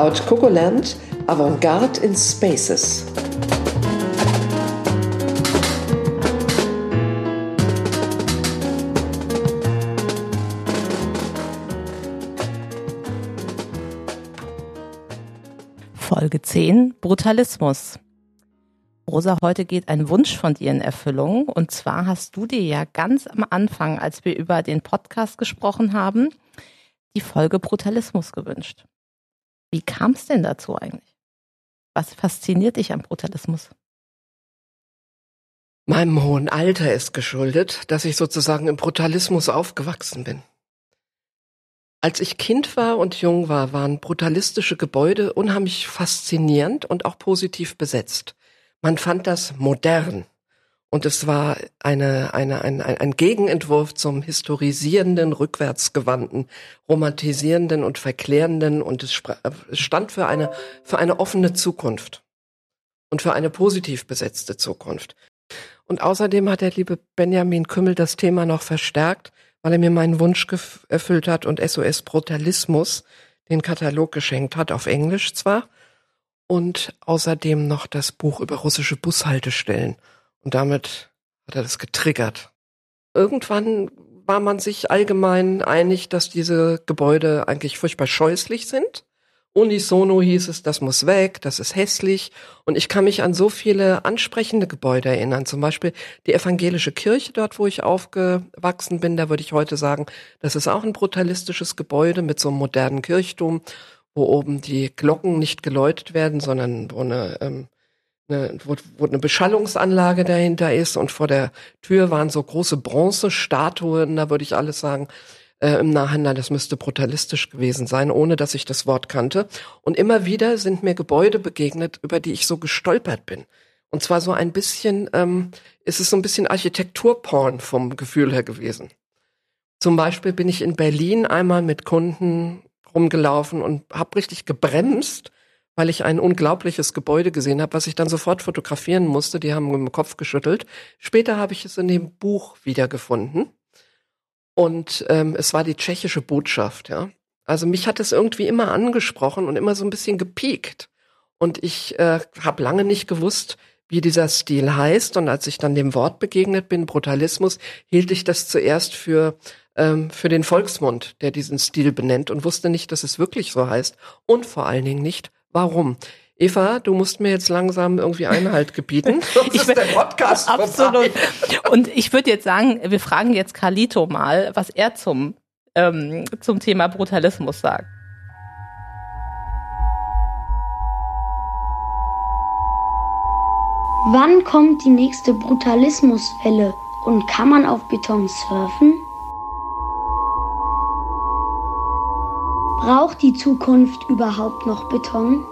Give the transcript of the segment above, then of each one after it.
Cloud Cocoland Avantgarde in Spaces. Folge 10 Brutalismus. Rosa, heute geht ein Wunsch von dir in Erfüllung. Und zwar hast du dir ja ganz am Anfang, als wir über den Podcast gesprochen haben, die Folge Brutalismus gewünscht. Wie kam es denn dazu eigentlich? Was fasziniert dich am Brutalismus? Meinem hohen Alter ist geschuldet, dass ich sozusagen im Brutalismus aufgewachsen bin. Als ich Kind war und jung war, waren brutalistische Gebäude unheimlich faszinierend und auch positiv besetzt. Man fand das modern. Und es war eine, eine, ein, ein Gegenentwurf zum historisierenden, rückwärtsgewandten, romantisierenden und verklärenden und es stand für eine, für eine offene Zukunft und für eine positiv besetzte Zukunft. Und außerdem hat der liebe Benjamin Kümmel das Thema noch verstärkt, weil er mir meinen Wunsch erfüllt hat und SOS Brutalismus den Katalog geschenkt hat, auf Englisch zwar, und außerdem noch das Buch über russische Bushaltestellen. Und damit hat er das getriggert. Irgendwann war man sich allgemein einig, dass diese Gebäude eigentlich furchtbar scheußlich sind. Unisono hieß es, das muss weg, das ist hässlich. Und ich kann mich an so viele ansprechende Gebäude erinnern. Zum Beispiel die evangelische Kirche, dort wo ich aufgewachsen bin, da würde ich heute sagen, das ist auch ein brutalistisches Gebäude mit so einem modernen Kirchturm wo oben die Glocken nicht geläutet werden, sondern wo eine, ähm, eine, wo, wo eine Beschallungsanlage dahinter ist und vor der Tür waren so große Bronzestatuen, da würde ich alles sagen, äh, im Nachhinein, das müsste brutalistisch gewesen sein, ohne dass ich das Wort kannte. Und immer wieder sind mir Gebäude begegnet, über die ich so gestolpert bin. Und zwar so ein bisschen, ähm, ist es so ein bisschen Architekturporn vom Gefühl her gewesen. Zum Beispiel bin ich in Berlin einmal mit Kunden rumgelaufen und habe richtig gebremst, weil ich ein unglaubliches Gebäude gesehen habe, was ich dann sofort fotografieren musste. Die haben im Kopf geschüttelt. Später habe ich es in dem Buch wiedergefunden. Und ähm, es war die tschechische Botschaft, ja. Also mich hat es irgendwie immer angesprochen und immer so ein bisschen gepiekt. Und ich äh, habe lange nicht gewusst, wie dieser Stil heißt. Und als ich dann dem Wort begegnet bin, Brutalismus, hielt ich das zuerst für ähm, für den Volksmund, der diesen Stil benennt und wusste nicht, dass es wirklich so heißt und vor allen Dingen nicht, warum. Eva, du musst mir jetzt langsam irgendwie Einhalt gebieten. Sonst ich ist der Podcast absolut. Und ich würde jetzt sagen, wir fragen jetzt Carlito mal, was er zum ähm, zum Thema Brutalismus sagt. Wann kommt die nächste Brutalismuswelle und kann man auf Beton surfen? Braucht die Zukunft überhaupt noch Beton?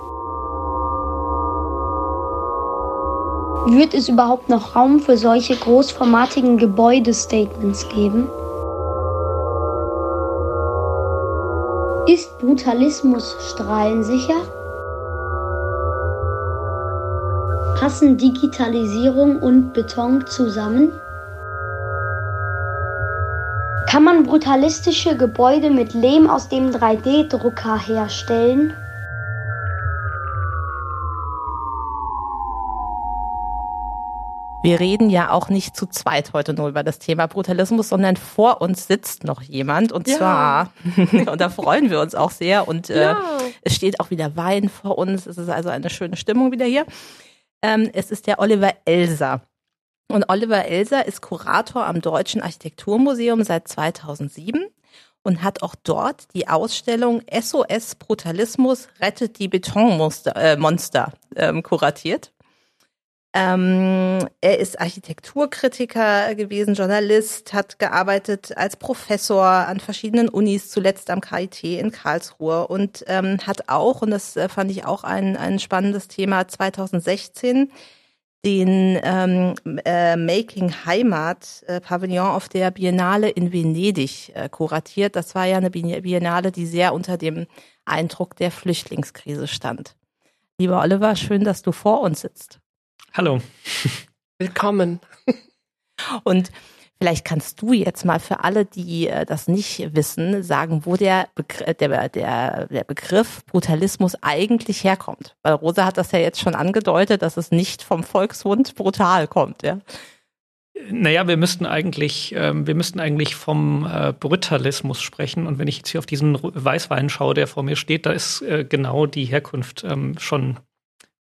Wird es überhaupt noch Raum für solche großformatigen Gebäudestatements geben? Ist Brutalismus strahlensicher? Passen Digitalisierung und Beton zusammen? Kann man brutalistische Gebäude mit Lehm aus dem 3D-Drucker herstellen? Wir reden ja auch nicht zu zweit heute nur über das Thema Brutalismus, sondern vor uns sitzt noch jemand und ja. zwar, und da freuen wir uns auch sehr und äh, ja. es steht auch wieder Wein vor uns, es ist also eine schöne Stimmung wieder hier. Ähm, es ist der Oliver Elser. Und Oliver Elser ist Kurator am Deutschen Architekturmuseum seit 2007 und hat auch dort die Ausstellung SOS Brutalismus rettet die Betonmonster äh, Monster, ähm, kuratiert. Ähm, er ist Architekturkritiker gewesen, Journalist, hat gearbeitet als Professor an verschiedenen Unis, zuletzt am KIT in Karlsruhe und ähm, hat auch, und das äh, fand ich auch ein, ein spannendes Thema, 2016 den ähm, äh, Making Heimat äh, Pavillon auf der Biennale in Venedig äh, kuratiert. Das war ja eine Biennale, die sehr unter dem Eindruck der Flüchtlingskrise stand. Lieber Oliver, schön, dass du vor uns sitzt. Hallo. Willkommen. Und Vielleicht kannst du jetzt mal für alle, die äh, das nicht wissen, sagen, wo der, Begr der, der, der Begriff Brutalismus eigentlich herkommt. Weil Rosa hat das ja jetzt schon angedeutet, dass es nicht vom Volkshund brutal kommt, ja. Naja, wir müssten eigentlich, ähm, wir müssten eigentlich vom äh, Brutalismus sprechen. Und wenn ich jetzt hier auf diesen Weißwein schaue, der vor mir steht, da ist äh, genau die Herkunft ähm, schon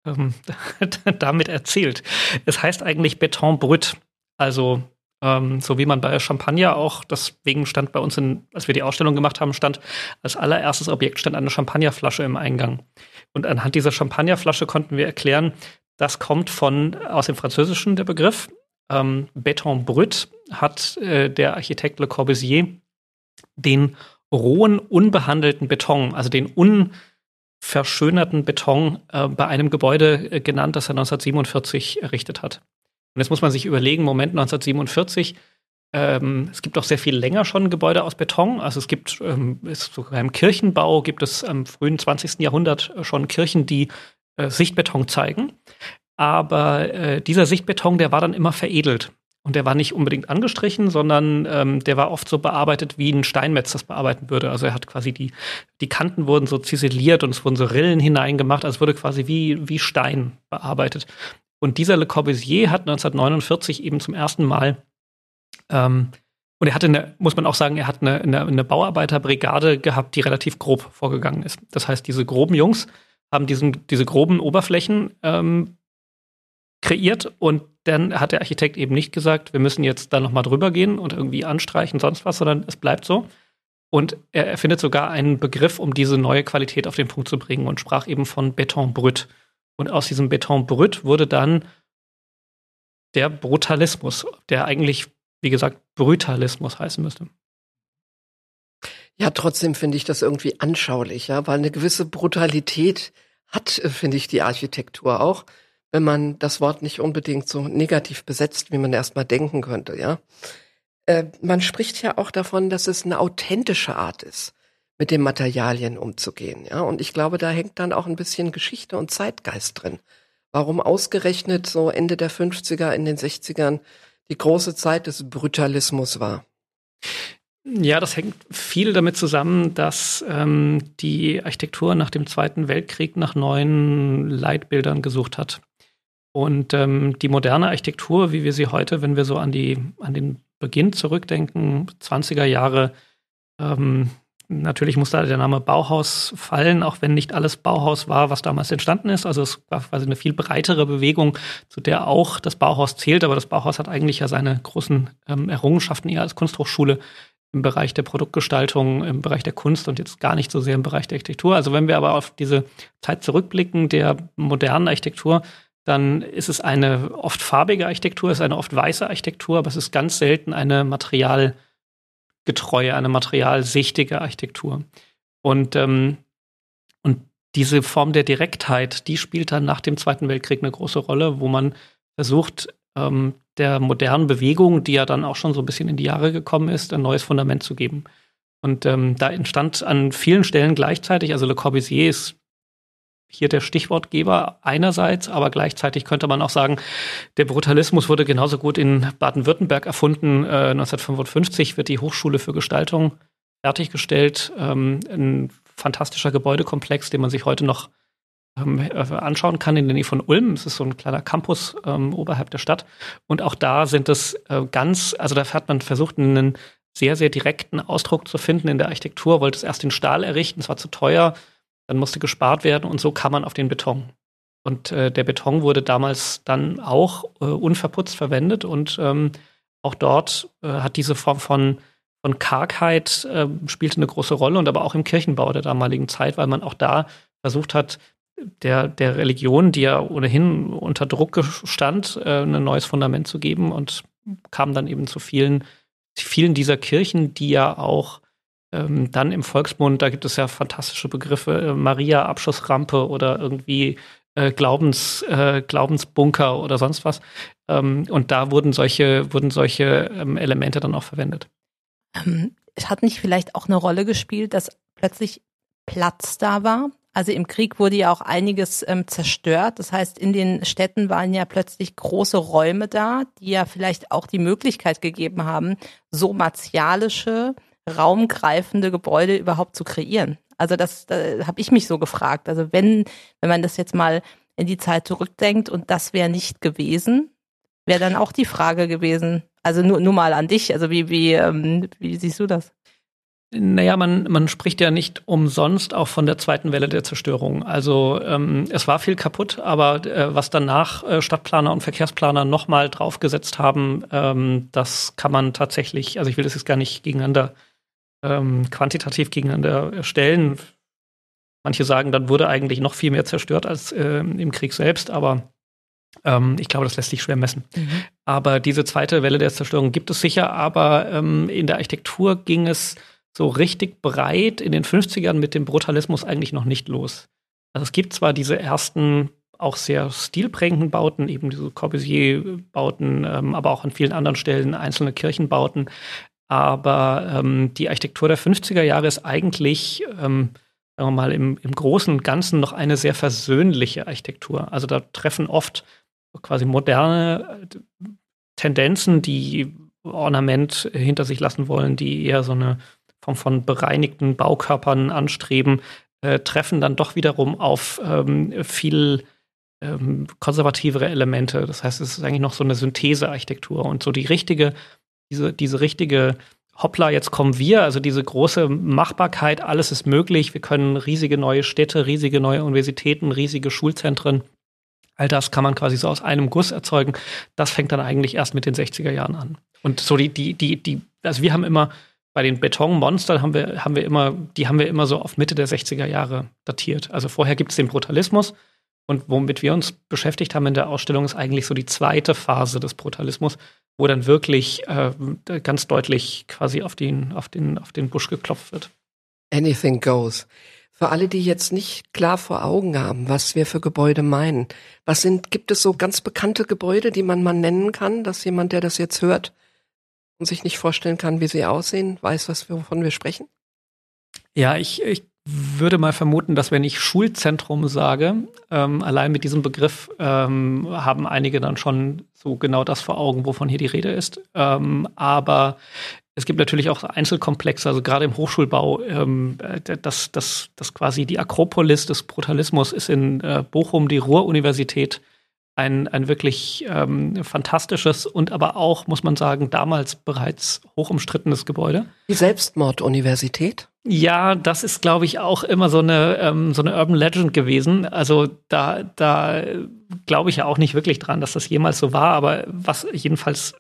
ähm, damit erzählt. Es heißt eigentlich Beton brut, also ähm, so wie man bei Champagner auch, deswegen stand bei uns, in, als wir die Ausstellung gemacht haben, stand als allererstes Objekt stand eine Champagnerflasche im Eingang. Und anhand dieser Champagnerflasche konnten wir erklären, das kommt von aus dem Französischen der Begriff. Ähm, Beton brut hat äh, der Architekt Le Corbusier den rohen, unbehandelten Beton, also den unverschönerten Beton äh, bei einem Gebäude äh, genannt, das er 1947 errichtet hat. Und jetzt muss man sich überlegen, Moment 1947, ähm, es gibt auch sehr viel länger schon Gebäude aus Beton. Also es gibt ähm, ist sogar im Kirchenbau gibt es im frühen 20. Jahrhundert schon Kirchen, die äh, Sichtbeton zeigen. Aber äh, dieser Sichtbeton, der war dann immer veredelt. Und der war nicht unbedingt angestrichen, sondern ähm, der war oft so bearbeitet, wie ein Steinmetz das bearbeiten würde. Also er hat quasi die, die Kanten wurden so ziseliert und es wurden so Rillen hineingemacht. Also es wurde quasi wie, wie Stein bearbeitet. Und dieser Le Corbusier hat 1949 eben zum ersten Mal, ähm, und er hatte eine, muss man auch sagen, er hat eine, eine, eine Bauarbeiterbrigade gehabt, die relativ grob vorgegangen ist. Das heißt, diese groben Jungs haben diesen, diese groben Oberflächen ähm, kreiert und dann hat der Architekt eben nicht gesagt, wir müssen jetzt da nochmal drüber gehen und irgendwie anstreichen, sonst was, sondern es bleibt so. Und er erfindet sogar einen Begriff, um diese neue Qualität auf den Punkt zu bringen und sprach eben von Beton brut. Und aus diesem Beton brut wurde dann der Brutalismus, der eigentlich, wie gesagt, Brutalismus heißen müsste. Ja, trotzdem finde ich das irgendwie anschaulich, ja, weil eine gewisse Brutalität hat, äh, finde ich, die Architektur auch, wenn man das Wort nicht unbedingt so negativ besetzt, wie man erstmal denken könnte, ja. Äh, man spricht ja auch davon, dass es eine authentische Art ist mit den Materialien umzugehen. Ja, und ich glaube, da hängt dann auch ein bisschen Geschichte und Zeitgeist drin. Warum ausgerechnet so Ende der 50er, in den 60ern die große Zeit des Brutalismus war? Ja, das hängt viel damit zusammen, dass ähm, die Architektur nach dem Zweiten Weltkrieg nach neuen Leitbildern gesucht hat. Und ähm, die moderne Architektur, wie wir sie heute, wenn wir so an die an den Beginn zurückdenken, 20er Jahre, ähm, Natürlich muss da der Name Bauhaus fallen, auch wenn nicht alles Bauhaus war, was damals entstanden ist. Also es war quasi eine viel breitere Bewegung, zu der auch das Bauhaus zählt. Aber das Bauhaus hat eigentlich ja seine großen ähm, Errungenschaften eher als Kunsthochschule im Bereich der Produktgestaltung, im Bereich der Kunst und jetzt gar nicht so sehr im Bereich der Architektur. Also wenn wir aber auf diese Zeit zurückblicken der modernen Architektur, dann ist es eine oft farbige Architektur, es ist eine oft weiße Architektur, aber es ist ganz selten eine Material- getreue, eine materialsichtige Architektur. Und, ähm, und diese Form der Direktheit, die spielt dann nach dem Zweiten Weltkrieg eine große Rolle, wo man versucht, ähm, der modernen Bewegung, die ja dann auch schon so ein bisschen in die Jahre gekommen ist, ein neues Fundament zu geben. Und ähm, da entstand an vielen Stellen gleichzeitig, also Le Corbusier ist hier der Stichwortgeber einerseits, aber gleichzeitig könnte man auch sagen, der Brutalismus wurde genauso gut in Baden-Württemberg erfunden. Äh, 1955 wird die Hochschule für Gestaltung fertiggestellt. Ähm, ein fantastischer Gebäudekomplex, den man sich heute noch ähm, äh, anschauen kann in der Nähe von Ulm. Es ist so ein kleiner Campus ähm, oberhalb der Stadt. Und auch da sind es äh, ganz, also da hat man versucht, einen sehr, sehr direkten Ausdruck zu finden in der Architektur, wollte es erst in Stahl errichten, es war zu teuer dann musste gespart werden und so kam man auf den Beton. Und äh, der Beton wurde damals dann auch äh, unverputzt verwendet und ähm, auch dort äh, hat diese Form von, von Kargheit äh, spielte eine große Rolle und aber auch im Kirchenbau der damaligen Zeit, weil man auch da versucht hat, der, der Religion, die ja ohnehin unter Druck stand, äh, ein neues Fundament zu geben und kam dann eben zu vielen, vielen dieser Kirchen, die ja auch ähm, dann im Volksmund, da gibt es ja fantastische Begriffe, äh, Maria Abschussrampe oder irgendwie äh, Glaubens, äh, Glaubensbunker oder sonst was. Ähm, und da wurden solche, wurden solche ähm, Elemente dann auch verwendet. Ähm, es hat nicht vielleicht auch eine Rolle gespielt, dass plötzlich Platz da war. Also im Krieg wurde ja auch einiges ähm, zerstört. Das heißt, in den Städten waren ja plötzlich große Räume da, die ja vielleicht auch die Möglichkeit gegeben haben, so martialische, raumgreifende Gebäude überhaupt zu kreieren. Also das da habe ich mich so gefragt. Also wenn, wenn man das jetzt mal in die Zeit zurückdenkt und das wäre nicht gewesen, wäre dann auch die Frage gewesen, also nur, nur mal an dich, also wie, wie, ähm, wie siehst du das? Naja, man, man spricht ja nicht umsonst auch von der zweiten Welle der Zerstörung. Also ähm, es war viel kaputt, aber äh, was danach äh, Stadtplaner und Verkehrsplaner nochmal draufgesetzt haben, ähm, das kann man tatsächlich, also ich will das jetzt gar nicht gegeneinander ähm, quantitativ gegeneinander stellen. Manche sagen, dann wurde eigentlich noch viel mehr zerstört als äh, im Krieg selbst, aber ähm, ich glaube, das lässt sich schwer messen. Mhm. Aber diese zweite Welle der Zerstörung gibt es sicher, aber ähm, in der Architektur ging es so richtig breit in den 50ern mit dem Brutalismus eigentlich noch nicht los. Also es gibt zwar diese ersten auch sehr stilprägenden Bauten, eben diese Corbusier-Bauten, ähm, aber auch an vielen anderen Stellen einzelne Kirchenbauten. Aber ähm, die Architektur der 50er Jahre ist eigentlich, ähm, sagen wir mal, im, im Großen und Ganzen noch eine sehr versöhnliche Architektur. Also da treffen oft quasi moderne äh, Tendenzen, die Ornament hinter sich lassen wollen, die eher so eine Form von bereinigten Baukörpern anstreben, äh, treffen dann doch wiederum auf ähm, viel ähm, konservativere Elemente. Das heißt, es ist eigentlich noch so eine Synthesearchitektur und so die richtige, diese, diese richtige Hoppla, jetzt kommen wir, also diese große Machbarkeit, alles ist möglich, wir können riesige neue Städte, riesige neue Universitäten, riesige Schulzentren, all das kann man quasi so aus einem Guss erzeugen. Das fängt dann eigentlich erst mit den 60er Jahren an. Und so die, die, die, die, also wir haben immer bei den Betonmonstern haben wir, haben wir immer, die haben wir immer so auf Mitte der 60er Jahre datiert. Also vorher gibt es den Brutalismus und womit wir uns beschäftigt haben in der Ausstellung ist eigentlich so die zweite Phase des Brutalismus, wo dann wirklich äh, ganz deutlich quasi auf den, auf den, auf den Busch geklopft wird. Anything goes. Für alle, die jetzt nicht klar vor Augen haben, was wir für Gebäude meinen, was sind, gibt es so ganz bekannte Gebäude, die man mal nennen kann, dass jemand, der das jetzt hört, und sich nicht vorstellen kann, wie sie aussehen, weiß, was wovon wir sprechen? Ja, ich, ich würde mal vermuten, dass wenn ich Schulzentrum sage, ähm, allein mit diesem Begriff ähm, haben einige dann schon so genau das vor Augen, wovon hier die Rede ist. Ähm, aber es gibt natürlich auch Einzelkomplexe, also gerade im Hochschulbau, ähm, das, das, das quasi die Akropolis des Brutalismus ist in äh, Bochum die Ruhr-Universität ein, ein wirklich ähm, fantastisches und aber auch, muss man sagen, damals bereits hochumstrittenes Gebäude. Die Selbstmorduniversität? Ja, das ist, glaube ich, auch immer so eine, ähm, so eine Urban Legend gewesen. Also da, da glaube ich ja auch nicht wirklich dran, dass das jemals so war. Aber was jedenfalls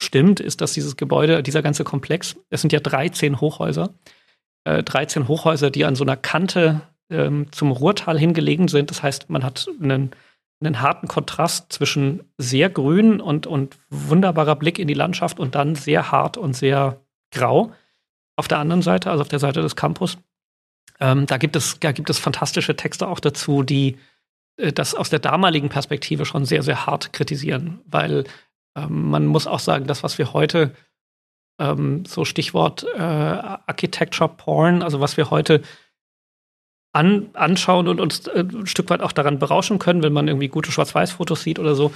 stimmt, ist, dass dieses Gebäude, dieser ganze Komplex, es sind ja 13 Hochhäuser, äh, 13 Hochhäuser, die an so einer Kante ähm, zum Ruhrtal hingelegen sind. Das heißt, man hat einen einen harten Kontrast zwischen sehr grün und, und wunderbarer Blick in die Landschaft und dann sehr hart und sehr grau. Auf der anderen Seite, also auf der Seite des Campus, ähm, da, gibt es, da gibt es fantastische Texte auch dazu, die äh, das aus der damaligen Perspektive schon sehr, sehr hart kritisieren. Weil ähm, man muss auch sagen, das, was wir heute, ähm, so Stichwort äh, Architecture Porn, also was wir heute an, anschauen und uns äh, ein Stück weit auch daran berauschen können, wenn man irgendwie gute Schwarz-Weiß-Fotos sieht oder so.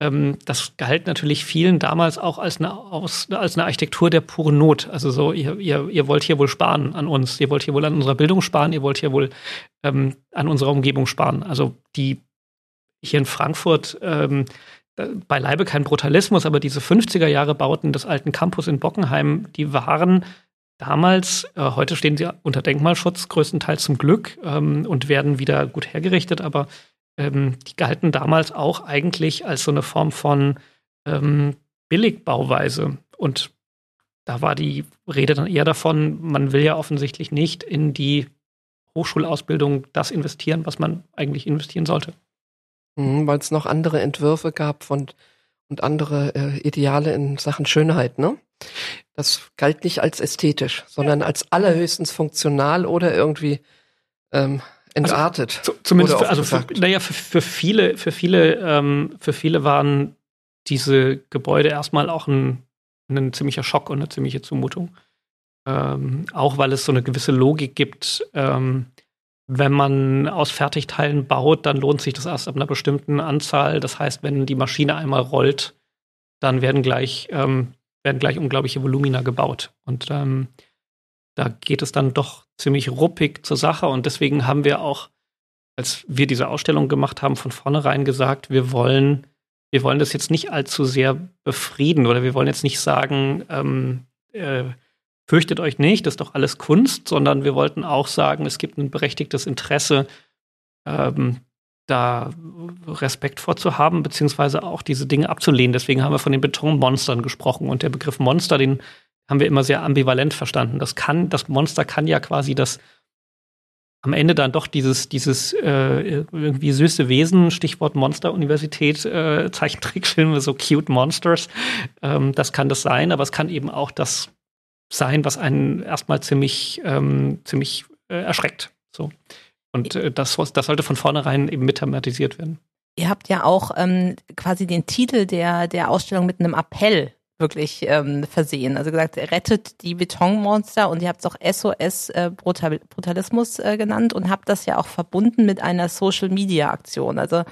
Ähm, das galt natürlich vielen damals auch als eine, aus, als eine Architektur der puren Not. Also so, ihr, ihr, ihr wollt hier wohl sparen an uns, ihr wollt hier wohl an unserer Bildung sparen, ihr wollt hier wohl ähm, an unserer Umgebung sparen. Also die hier in Frankfurt ähm, beileibe kein Brutalismus, aber diese 50er Jahre Bauten des alten Campus in Bockenheim, die waren damals. Äh, heute stehen sie unter Denkmalschutz, größtenteils zum Glück, ähm, und werden wieder gut hergerichtet, aber ähm, die galten damals auch eigentlich als so eine Form von ähm, Billigbauweise. Und da war die Rede dann eher davon, man will ja offensichtlich nicht in die Hochschulausbildung das investieren, was man eigentlich investieren sollte. Mhm, Weil es noch andere Entwürfe gab von, und andere äh, Ideale in Sachen Schönheit, ne? Das galt nicht als ästhetisch, sondern als allerhöchstens funktional oder irgendwie ähm, entartet. Also, zumindest für, also für, naja, für, für viele, für viele, ähm, für viele waren diese Gebäude erstmal auch ein, ein ziemlicher Schock und eine ziemliche Zumutung. Ähm, auch weil es so eine gewisse Logik gibt, ähm, wenn man aus Fertigteilen baut, dann lohnt sich das erst ab einer bestimmten Anzahl. Das heißt, wenn die Maschine einmal rollt, dann werden gleich, ähm, werden gleich unglaubliche Volumina gebaut. Und ähm, da geht es dann doch ziemlich ruppig zur Sache. Und deswegen haben wir auch, als wir diese Ausstellung gemacht haben, von vornherein gesagt, wir wollen, wir wollen das jetzt nicht allzu sehr befrieden oder wir wollen jetzt nicht sagen, ähm, äh, fürchtet euch nicht, das ist doch alles Kunst, sondern wir wollten auch sagen, es gibt ein berechtigtes Interesse, ähm, da Respekt vorzuhaben, beziehungsweise auch diese Dinge abzulehnen. Deswegen haben wir von den Betonmonstern gesprochen. Und der Begriff Monster, den haben wir immer sehr ambivalent verstanden. Das kann, das Monster kann ja quasi das am Ende dann doch dieses, dieses äh, irgendwie süße Wesen, Stichwort Monster-Universität, äh, Zeichentrickfilme, so cute Monsters, ähm, das kann das sein, aber es kann eben auch das sein, was einen erstmal ziemlich, ähm, ziemlich äh, erschreckt. So. Und äh, das, das sollte von vornherein eben mit thematisiert werden. Ihr habt ja auch ähm, quasi den Titel der, der Ausstellung mit einem Appell wirklich ähm, versehen. Also gesagt, rettet die Betonmonster und ihr habt es auch SOS äh, Brutal Brutalismus äh, genannt und habt das ja auch verbunden mit einer Social Media Aktion. Also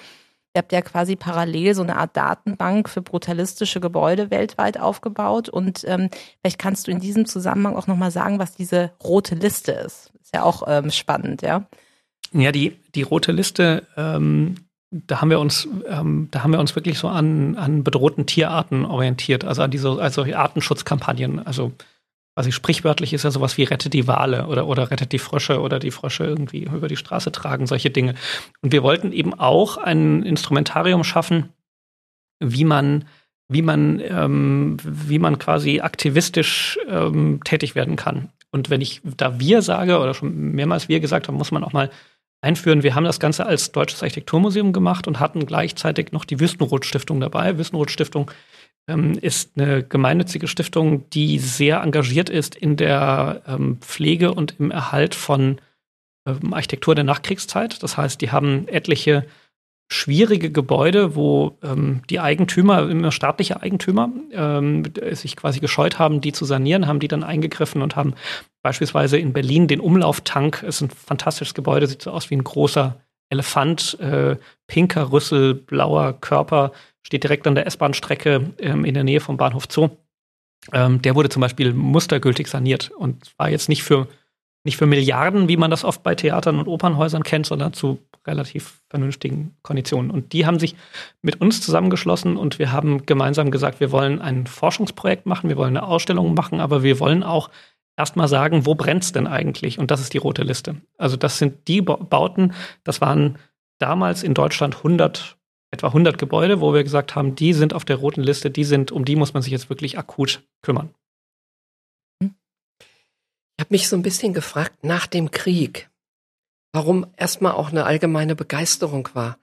Ihr habt ja quasi parallel so eine Art Datenbank für brutalistische Gebäude weltweit aufgebaut. Und ähm, vielleicht kannst du in diesem Zusammenhang auch nochmal sagen, was diese rote Liste ist. Ist ja auch ähm, spannend, ja. Ja, die, die rote Liste, ähm, da haben wir uns, ähm, da haben wir uns wirklich so an, an bedrohten Tierarten orientiert, also an diese also Artenschutzkampagnen. Also quasi sprichwörtlich ist ja sowas wie rettet die Wale oder, oder rettet die Frösche oder die Frösche irgendwie über die Straße tragen, solche Dinge. Und wir wollten eben auch ein Instrumentarium schaffen, wie man wie man, ähm, wie man quasi aktivistisch ähm, tätig werden kann. Und wenn ich da wir sage oder schon mehrmals wir gesagt haben, muss man auch mal einführen. Wir haben das Ganze als Deutsches Architekturmuseum gemacht und hatten gleichzeitig noch die Wüstenrot Stiftung dabei. Wüstenrot Stiftung ähm, ist eine gemeinnützige Stiftung, die sehr engagiert ist in der ähm, Pflege und im Erhalt von ähm, Architektur der Nachkriegszeit. Das heißt, die haben etliche schwierige Gebäude, wo ähm, die Eigentümer, immer staatliche Eigentümer, ähm, sich quasi gescheut haben, die zu sanieren, haben die dann eingegriffen und haben beispielsweise in Berlin den Umlauftank, ist ein fantastisches Gebäude, sieht so aus wie ein großer Elefant, äh, pinker Rüssel, blauer Körper, steht direkt an der S-Bahn-Strecke ähm, in der Nähe vom Bahnhof Zoo. Ähm, der wurde zum Beispiel mustergültig saniert und war jetzt nicht für, nicht für Milliarden, wie man das oft bei Theatern und Opernhäusern kennt, sondern zu relativ vernünftigen Konditionen. Und die haben sich mit uns zusammengeschlossen und wir haben gemeinsam gesagt, wir wollen ein Forschungsprojekt machen, wir wollen eine Ausstellung machen, aber wir wollen auch erstmal sagen, wo brennt's denn eigentlich? Und das ist die rote Liste. Also das sind die Bauten, das waren damals in Deutschland 100 etwa 100 Gebäude, wo wir gesagt haben, die sind auf der roten Liste, die sind, um die muss man sich jetzt wirklich akut kümmern. Ich habe mich so ein bisschen gefragt nach dem Krieg, warum erstmal auch eine allgemeine Begeisterung war.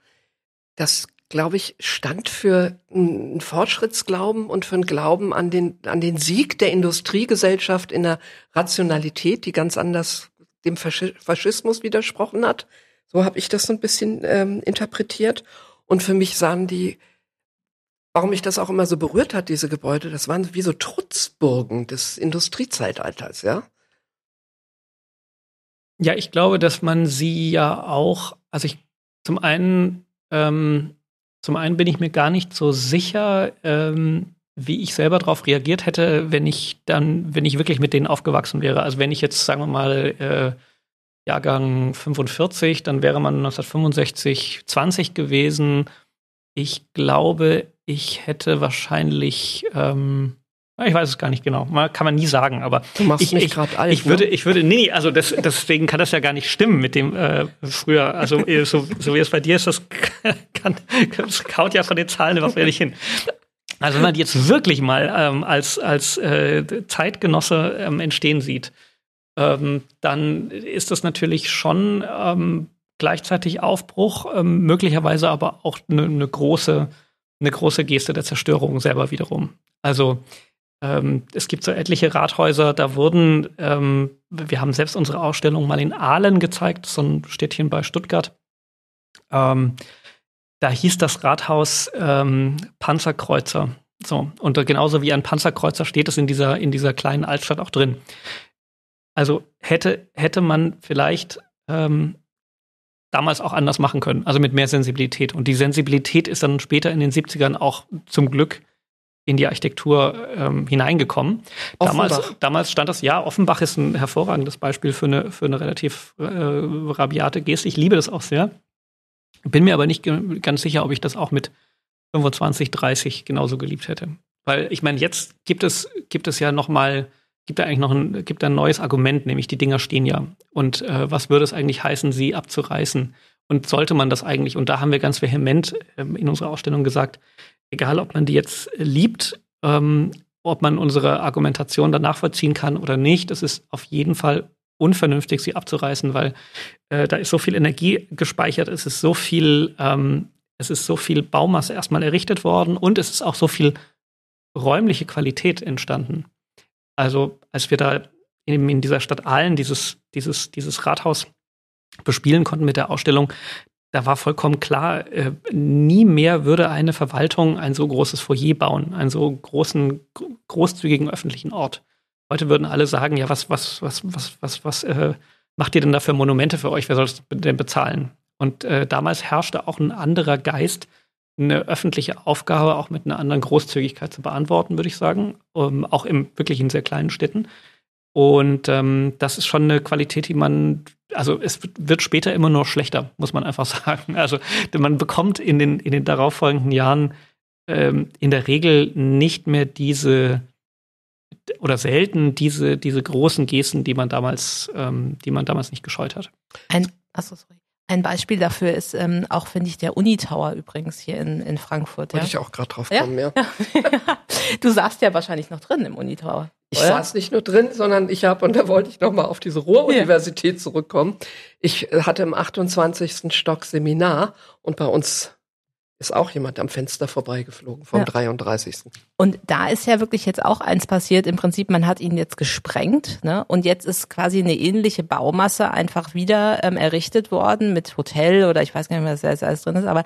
Das, glaube ich, stand für einen Fortschrittsglauben und für einen Glauben an den, an den Sieg der Industriegesellschaft in der Rationalität, die ganz anders dem Faschismus widersprochen hat. So habe ich das so ein bisschen ähm, interpretiert. Und für mich sahen die, warum mich das auch immer so berührt hat, diese Gebäude, das waren wie so Trutzburgen des Industriezeitalters, ja? Ja, ich glaube, dass man sie ja auch, also ich zum einen, ähm, zum einen bin ich mir gar nicht so sicher, ähm, wie ich selber darauf reagiert hätte, wenn ich dann, wenn ich wirklich mit denen aufgewachsen wäre. Also wenn ich jetzt, sagen wir mal, äh, Jahrgang 45, dann wäre man 1965 20 gewesen. Ich glaube, ich hätte wahrscheinlich, ähm, ich weiß es gar nicht genau, kann man nie sagen, aber du machst ich, mich gerade alt. Ich würde, ne? ich würde, nee, also das, deswegen kann das ja gar nicht stimmen mit dem äh, früher, also so, so wie es bei dir ist, das kann, das kaut ja von den Zahlen überhaupt nicht hin. Also wenn man die jetzt wirklich mal ähm, als als äh, Zeitgenosse ähm, entstehen sieht, ähm, dann ist das natürlich schon ähm, gleichzeitig Aufbruch, ähm, möglicherweise aber auch eine ne große, eine große Geste der Zerstörung selber wiederum. Also ähm, es gibt so etliche Rathäuser, da wurden, ähm, wir haben selbst unsere Ausstellung mal in Aalen gezeigt, so ein Städtchen bei Stuttgart. Ähm, da hieß das Rathaus Panzerkreuzer. So, und genauso wie ein Panzerkreuzer steht es in dieser, in dieser kleinen Altstadt auch drin. Also hätte, hätte man vielleicht ähm, damals auch anders machen können, also mit mehr Sensibilität. Und die Sensibilität ist dann später in den 70ern auch zum Glück in die Architektur ähm, hineingekommen. Damals, damals stand das, ja, Offenbach ist ein hervorragendes Beispiel für eine, für eine relativ äh, rabiate Geste. Ich liebe das auch sehr. Bin mir aber nicht ganz sicher, ob ich das auch mit 25, 30 genauso geliebt hätte. Weil ich meine, jetzt gibt es, gibt es ja noch mal, gibt da eigentlich noch ein, gibt ein neues Argument, nämlich die Dinger stehen ja. Und äh, was würde es eigentlich heißen, sie abzureißen? Und sollte man das eigentlich, und da haben wir ganz vehement äh, in unserer Ausstellung gesagt, egal ob man die jetzt liebt, ähm, ob man unsere Argumentation danach vollziehen kann oder nicht, es ist auf jeden Fall unvernünftig, sie abzureißen, weil äh, da ist so viel Energie gespeichert, es ist so viel, ähm, es ist so viel Baumasse erstmal errichtet worden und es ist auch so viel räumliche Qualität entstanden. Also als wir da eben in dieser Stadt Aalen dieses, dieses, dieses Rathaus bespielen konnten mit der Ausstellung, da war vollkommen klar, äh, nie mehr würde eine Verwaltung ein so großes Foyer bauen, einen so großen, großzügigen öffentlichen Ort. Heute würden alle sagen, ja, was, was, was, was, was, was äh, macht ihr denn da für Monumente für euch? Wer soll das denn bezahlen? Und äh, damals herrschte auch ein anderer Geist, eine öffentliche Aufgabe auch mit einer anderen Großzügigkeit zu beantworten, würde ich sagen. Um, auch im wirklich in sehr kleinen Städten. Und ähm, das ist schon eine Qualität, die man, also es wird später immer nur schlechter, muss man einfach sagen. Also man bekommt in den, in den darauffolgenden Jahren ähm, in der Regel nicht mehr diese oder selten diese, diese großen Gesten, die man damals, ähm, die man damals nicht gescheut hat. Ein, achso, sorry. Ein Beispiel dafür ist ähm, auch, finde ich, der Unitower übrigens hier in, in Frankfurt. Wollte ja? ich auch gerade drauf kommen, ja. ja. du saßt ja wahrscheinlich noch drin im Unitower. Ich oder? saß nicht nur drin, sondern ich habe, und da wollte ich nochmal auf diese Ruhr-Universität ja. zurückkommen. Ich äh, hatte im 28. Stock Seminar und bei uns ist auch jemand am Fenster vorbeigeflogen vom ja. 33. Und da ist ja wirklich jetzt auch eins passiert. Im Prinzip, man hat ihn jetzt gesprengt, ne? Und jetzt ist quasi eine ähnliche Baumasse einfach wieder ähm, errichtet worden mit Hotel oder ich weiß gar nicht mehr, was da alles drin ist, aber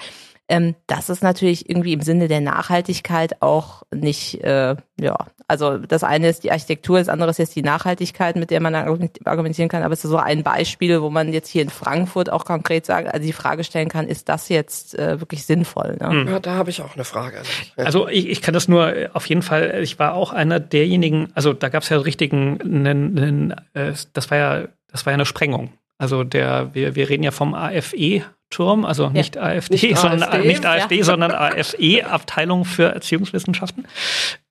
ähm, das ist natürlich irgendwie im Sinne der Nachhaltigkeit auch nicht, äh, ja, also das eine ist die Architektur, das andere ist jetzt die Nachhaltigkeit, mit der man argumentieren kann, aber es ist so ein Beispiel, wo man jetzt hier in Frankfurt auch konkret sagt, also die Frage stellen kann, ist das jetzt äh, wirklich sinnvoll? Ne? Hm. Ja, da habe ich auch eine Frage. Also ich, ich kann das nur äh, auf jeden Fall, ich war auch einer derjenigen, also da gab es ja richtigen, einen, einen, äh, das war ja, das war ja eine Sprengung. Also der, wir, wir reden ja vom AFE, Turm, also nicht ja. AfD, nicht sondern AfD, nicht AfD, ja. sondern AFE, Abteilung für Erziehungswissenschaften.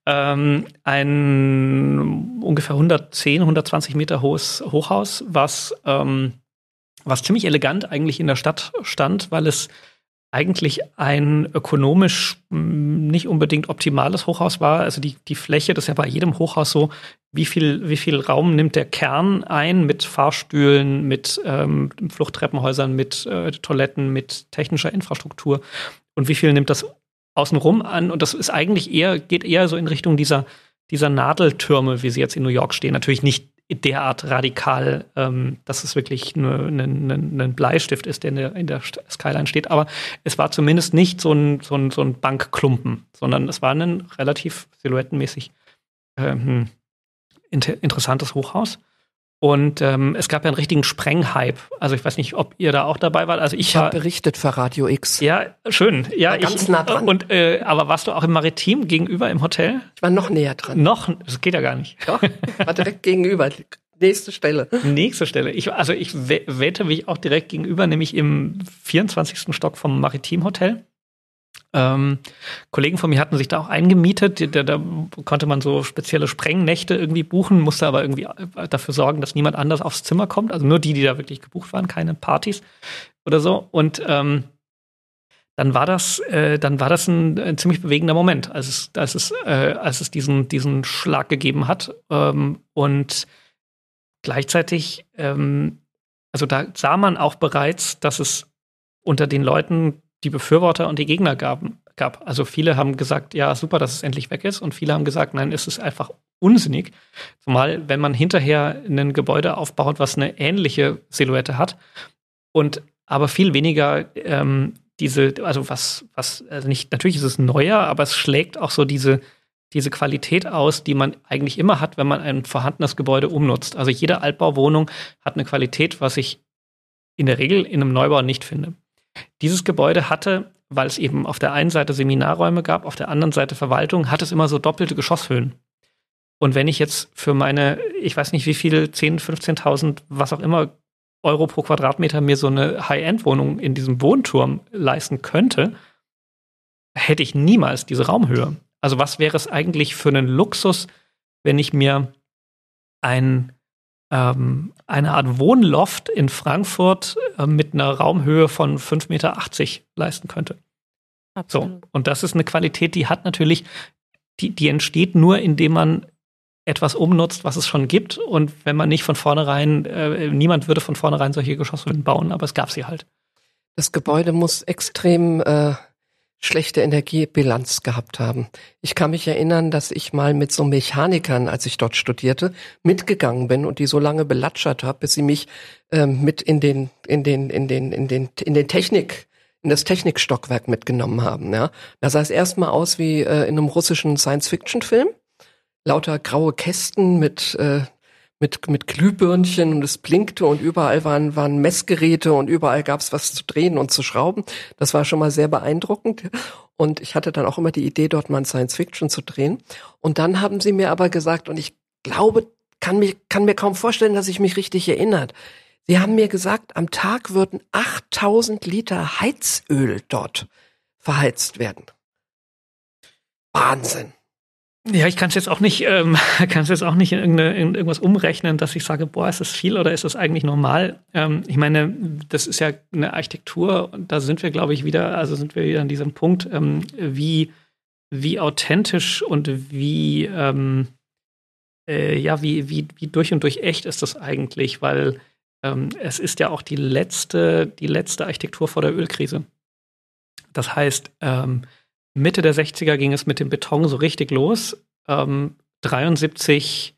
Ähm, ein ungefähr 110, 120 Meter hohes Hochhaus, was, ähm, was ziemlich elegant eigentlich in der Stadt stand, weil es eigentlich ein ökonomisch hm, nicht unbedingt optimales Hochhaus war. Also die, die Fläche, das ist ja bei jedem Hochhaus so, wie viel, wie viel Raum nimmt der Kern ein mit Fahrstühlen, mit ähm, Fluchttreppenhäusern, mit äh, Toiletten, mit technischer Infrastruktur und wie viel nimmt das außenrum an? Und das ist eigentlich eher, geht eher so in Richtung dieser, dieser Nadeltürme, wie sie jetzt in New York stehen. Natürlich nicht derart radikal, ähm, dass es wirklich ein ne, ne, ne Bleistift ist, der in der, in der, Skyline steht. Aber es war zumindest nicht so ein, so ein, so ein Bankklumpen, sondern es war ein relativ silhouettenmäßig ähm, inter interessantes Hochhaus. Und ähm, es gab ja einen richtigen Sprenghype. Also ich weiß nicht, ob ihr da auch dabei wart. Also ich, ich habe berichtet für Radio X. Ja, schön. Ja, war ganz ich, nah dran. Und äh, aber warst du auch im Maritim gegenüber im Hotel? Ich war noch näher dran. Noch? Das geht ja gar nicht. Doch, war direkt gegenüber. Nächste Stelle. Nächste Stelle. Ich, also ich wette mich auch direkt gegenüber, nämlich im 24. Stock vom Maritim Hotel. Ähm, Kollegen von mir hatten sich da auch eingemietet. Da, da, konnte man so spezielle Sprengnächte irgendwie buchen, musste aber irgendwie äh, dafür sorgen, dass niemand anders aufs Zimmer kommt. Also nur die, die da wirklich gebucht waren, keine Partys oder so. Und ähm, dann war das, äh, dann war das ein, ein, ziemlich bewegender Moment, als es, als es, äh, als es diesen, diesen Schlag gegeben hat. Ähm, und gleichzeitig, ähm, also da sah man auch bereits, dass es unter den Leuten die Befürworter und die Gegner gaben, gab. Also viele haben gesagt, ja, super, dass es endlich weg ist. Und viele haben gesagt, nein, es ist einfach unsinnig. Zumal, wenn man hinterher ein Gebäude aufbaut, was eine ähnliche Silhouette hat und aber viel weniger ähm, diese, also was, was, also nicht, natürlich ist es neuer, aber es schlägt auch so diese, diese Qualität aus, die man eigentlich immer hat, wenn man ein vorhandenes Gebäude umnutzt. Also jede Altbauwohnung hat eine Qualität, was ich in der Regel in einem Neubau nicht finde. Dieses Gebäude hatte, weil es eben auf der einen Seite Seminarräume gab, auf der anderen Seite Verwaltung, hat es immer so doppelte Geschosshöhen. Und wenn ich jetzt für meine, ich weiß nicht wie viel, 10, 15.000, was auch immer, Euro pro Quadratmeter mir so eine High-End-Wohnung in diesem Wohnturm leisten könnte, hätte ich niemals diese Raumhöhe. Also was wäre es eigentlich für einen Luxus, wenn ich mir ein, ähm, eine Art Wohnloft in Frankfurt äh, mit einer Raumhöhe von 5,80 Meter leisten könnte? Absolut. So, und das ist eine Qualität, die hat natürlich, die, die entsteht nur, indem man etwas umnutzt, was es schon gibt. Und wenn man nicht von vornherein, äh, niemand würde von vornherein solche Geschosshöhen bauen, aber es gab sie halt. Das Gebäude muss extrem äh, schlechte Energiebilanz gehabt haben. Ich kann mich erinnern, dass ich mal mit so Mechanikern, als ich dort studierte, mitgegangen bin und die so lange belatschert habe, bis sie mich ähm, mit in den in den in den in den in den Technik in das Technikstockwerk mitgenommen haben. Ja, da sah es erstmal aus wie äh, in einem russischen Science-Fiction-Film, lauter graue Kästen mit äh, mit, mit Glühbirnchen und es blinkte und überall waren, waren Messgeräte und überall gab es was zu drehen und zu schrauben. Das war schon mal sehr beeindruckend. Und ich hatte dann auch immer die Idee, dort mal Science Fiction zu drehen. Und dann haben sie mir aber gesagt, und ich glaube, kann, mich, kann mir kaum vorstellen, dass ich mich richtig erinnert. Sie haben mir gesagt, am Tag würden 8000 Liter Heizöl dort verheizt werden. Wahnsinn. Ja, ich kann es jetzt auch nicht, ähm, kann es jetzt auch nicht in, in, irgendwas umrechnen, dass ich sage, boah, ist das viel oder ist das eigentlich normal? Ähm, ich meine, das ist ja eine Architektur und da sind wir, glaube ich, wieder, also sind wir wieder an diesem Punkt, ähm, wie, wie authentisch und wie, ähm, äh, ja, wie, wie, wie durch und durch echt ist das eigentlich, weil ähm, es ist ja auch die letzte, die letzte Architektur vor der Ölkrise. Das heißt, ähm, Mitte der 60er ging es mit dem Beton so richtig los. Ähm, 73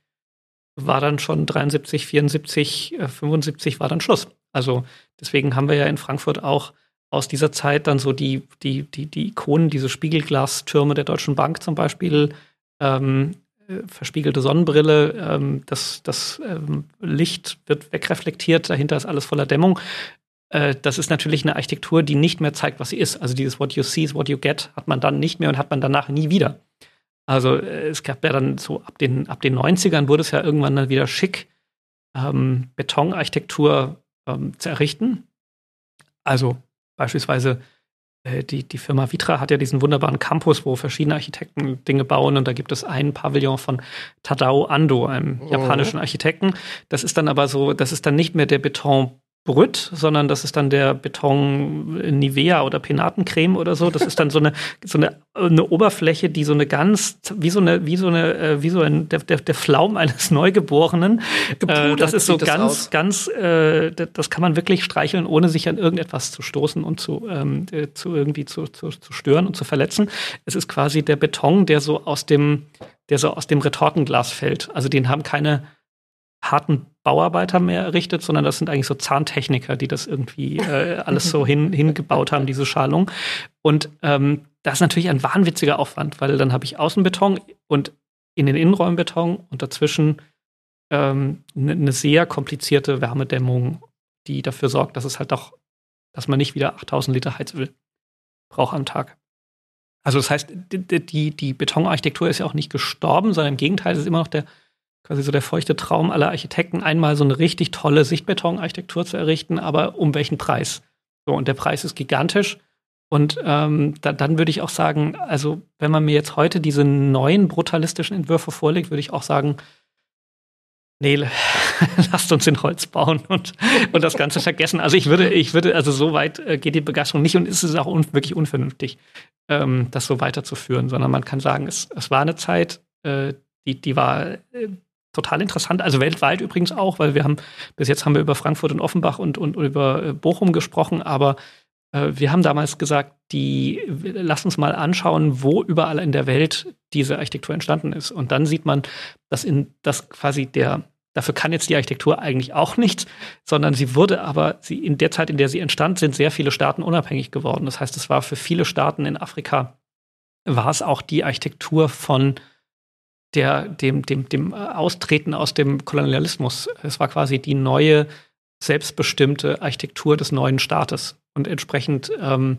war dann schon 73, 74, äh, 75 war dann Schluss. Also deswegen haben wir ja in Frankfurt auch aus dieser Zeit dann so die, die, die, die Ikonen, diese Spiegelglastürme der Deutschen Bank zum Beispiel, ähm, äh, verspiegelte Sonnenbrille, ähm, das, das ähm, Licht wird wegreflektiert, dahinter ist alles voller Dämmung. Äh, das ist natürlich eine Architektur, die nicht mehr zeigt, was sie ist. Also dieses What you see is what you get hat man dann nicht mehr und hat man danach nie wieder. Also äh, es gab ja dann so ab den, ab den 90ern wurde es ja irgendwann dann wieder schick, ähm, Betonarchitektur ähm, zu errichten. Also beispielsweise äh, die, die Firma Vitra hat ja diesen wunderbaren Campus, wo verschiedene Architekten Dinge bauen und da gibt es einen Pavillon von Tadao Ando, einem oh. japanischen Architekten. Das ist dann aber so, das ist dann nicht mehr der Beton Brütt, sondern das ist dann der Beton Nivea oder Penatencreme oder so. Das ist dann so eine so eine, eine Oberfläche, die so eine ganz wie so eine wie so eine äh, wie so ein der, der, der Flaum eines Neugeborenen. Äh, das ist so ganz das ganz äh, das kann man wirklich streicheln, ohne sich an irgendetwas zu stoßen und zu ähm, äh, zu irgendwie zu, zu, zu stören und zu verletzen. Es ist quasi der Beton, der so aus dem der so aus dem Retortenglas fällt. Also den haben keine harten Bauarbeiter mehr errichtet, sondern das sind eigentlich so Zahntechniker, die das irgendwie äh, alles so hin, hingebaut haben, diese Schalung. Und ähm, das ist natürlich ein wahnwitziger Aufwand, weil dann habe ich Außenbeton und in den Innenräumen Beton und dazwischen ähm, eine ne sehr komplizierte Wärmedämmung, die dafür sorgt, dass es halt doch, dass man nicht wieder 8000 Liter Heizöl braucht am Tag. Also das heißt, die, die, die Betonarchitektur ist ja auch nicht gestorben, sondern im Gegenteil, es ist immer noch der quasi so der feuchte Traum aller Architekten, einmal so eine richtig tolle Sichtbetonarchitektur zu errichten, aber um welchen Preis? So, und der Preis ist gigantisch. Und ähm, da, dann würde ich auch sagen, also wenn man mir jetzt heute diese neuen brutalistischen Entwürfe vorlegt, würde ich auch sagen, nee, lasst uns in Holz bauen und, und das Ganze vergessen. Also ich würde, ich würde, also so weit äh, geht die Begeisterung nicht und ist es auch un wirklich unvernünftig, ähm, das so weiterzuführen, sondern man kann sagen, es, es war eine Zeit, äh, die, die war äh, total interessant. Also weltweit übrigens auch, weil wir haben, bis jetzt haben wir über Frankfurt und Offenbach und, und, über äh, Bochum gesprochen, aber äh, wir haben damals gesagt, die, lass uns mal anschauen, wo überall in der Welt diese Architektur entstanden ist. Und dann sieht man, dass in, dass quasi der, dafür kann jetzt die Architektur eigentlich auch nichts, sondern sie wurde aber, sie, in der Zeit, in der sie entstand, sind sehr viele Staaten unabhängig geworden. Das heißt, es war für viele Staaten in Afrika, war es auch die Architektur von der, dem, dem, dem Austreten aus dem Kolonialismus. Es war quasi die neue selbstbestimmte Architektur des neuen Staates. Und entsprechend ähm,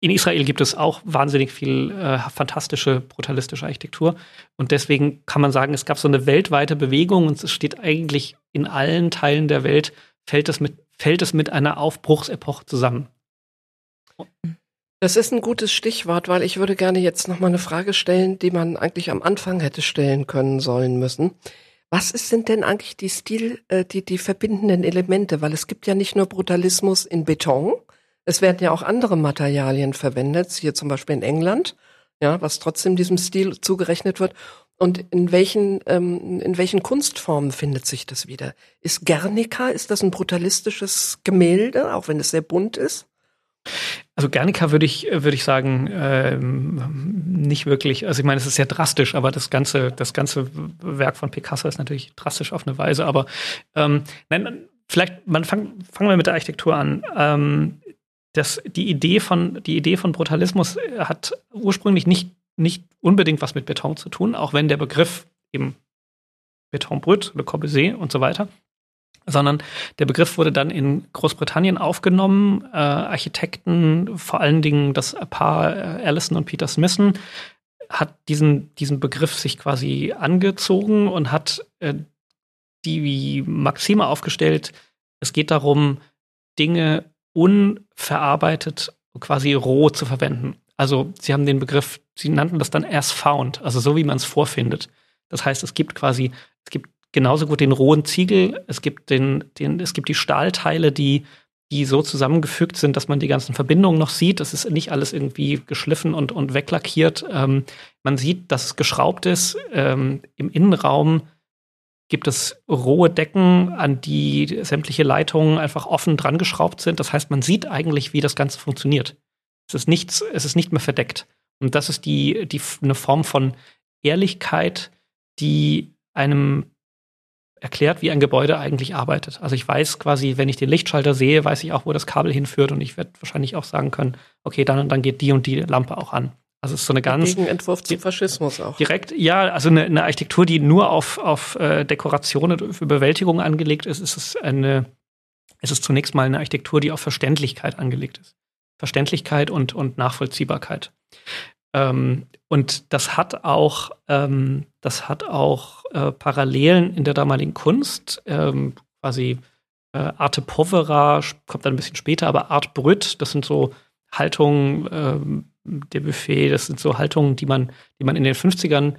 in Israel gibt es auch wahnsinnig viel äh, fantastische, brutalistische Architektur. Und deswegen kann man sagen, es gab so eine weltweite Bewegung und es steht eigentlich in allen Teilen der Welt, fällt es mit, fällt es mit einer Aufbruchsepoche zusammen. Das ist ein gutes Stichwort, weil ich würde gerne jetzt noch mal eine Frage stellen, die man eigentlich am Anfang hätte stellen können sollen müssen. Was sind denn eigentlich die Stil, äh, die, die verbindenden Elemente? Weil es gibt ja nicht nur Brutalismus in Beton, es werden ja auch andere Materialien verwendet, hier zum Beispiel in England, ja, was trotzdem diesem Stil zugerechnet wird. Und in welchen, ähm, in welchen Kunstformen findet sich das wieder? Ist Guernica, ist das ein brutalistisches Gemälde, auch wenn es sehr bunt ist? Also Guernica würde ich, würde ich sagen, ähm, nicht wirklich. Also ich meine, es ist sehr drastisch, aber das ganze, das ganze Werk von Picasso ist natürlich drastisch auf eine Weise. Aber ähm, nein, vielleicht, man fang, fangen wir mit der Architektur an. Ähm, das, die, Idee von, die Idee von Brutalismus hat ursprünglich nicht, nicht unbedingt was mit Beton zu tun, auch wenn der Begriff eben Beton Brut, Le Corbusier und so weiter, sondern der Begriff wurde dann in Großbritannien aufgenommen. Äh, Architekten, vor allen Dingen das Paar äh, Allison und Peter Smithson, hat diesen, diesen Begriff sich quasi angezogen und hat äh, die Maxime aufgestellt, es geht darum, Dinge unverarbeitet, quasi roh zu verwenden. Also sie haben den Begriff, sie nannten das dann as found, also so wie man es vorfindet. Das heißt, es gibt quasi, es gibt genauso gut den rohen Ziegel, es gibt den, den, es gibt die Stahlteile, die, die so zusammengefügt sind, dass man die ganzen Verbindungen noch sieht. Das ist nicht alles irgendwie geschliffen und, und weglackiert. Ähm, man sieht, dass es geschraubt ist. Ähm, Im Innenraum gibt es rohe Decken, an die sämtliche Leitungen einfach offen dran geschraubt sind. Das heißt, man sieht eigentlich, wie das Ganze funktioniert. Es ist nichts, es ist nicht mehr verdeckt. Und das ist die, die, eine Form von Ehrlichkeit, die einem erklärt, wie ein Gebäude eigentlich arbeitet. Also ich weiß quasi, wenn ich den Lichtschalter sehe, weiß ich auch, wo das Kabel hinführt und ich werde wahrscheinlich auch sagen können, okay, dann und dann geht die und die Lampe auch an. Also es ist so eine ganz Gegenentwurf zum Faschismus auch. Direkt, ja, also eine, eine Architektur, die nur auf, auf äh, Dekoration und für Bewältigung angelegt ist, ist es eine, ist es zunächst mal eine Architektur, die auf Verständlichkeit angelegt ist. Verständlichkeit und, und Nachvollziehbarkeit. Ähm, und das hat auch, ähm, das hat auch äh, Parallelen in der damaligen Kunst. Ähm, quasi äh, Arte Povera kommt dann ein bisschen später, aber Art Brüt, das sind so Haltungen, ähm, der Buffet, das sind so Haltungen, die man, die man in den 50ern